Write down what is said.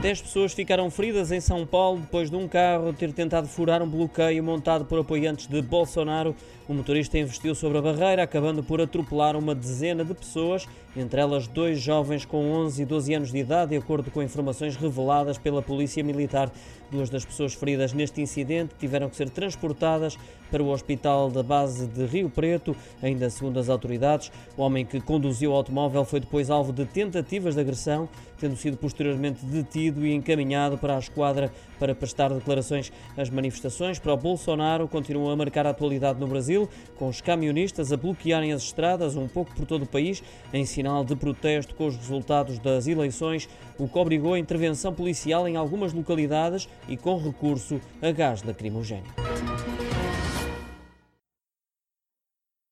Dez pessoas ficaram feridas em São Paulo depois de um carro ter tentado furar um bloqueio montado por apoiantes de Bolsonaro. O motorista investiu sobre a barreira, acabando por atropelar uma dezena de pessoas, entre elas dois jovens com 11 e 12 anos de idade, de acordo com informações reveladas pela Polícia Militar. Duas das pessoas feridas neste incidente tiveram que ser transportadas para o hospital da base de Rio Preto. Ainda segundo as autoridades, o homem que conduziu o automóvel foi depois alvo de tentativas de agressão, tendo sido posteriormente detido e encaminhado para a esquadra para prestar declarações. As manifestações para o Bolsonaro continuam a marcar a atualidade no Brasil, com os camionistas a bloquearem as estradas um pouco por todo o país, em sinal de protesto com os resultados das eleições, o que obrigou a intervenção policial em algumas localidades e com recurso a gás lacrimogéneo.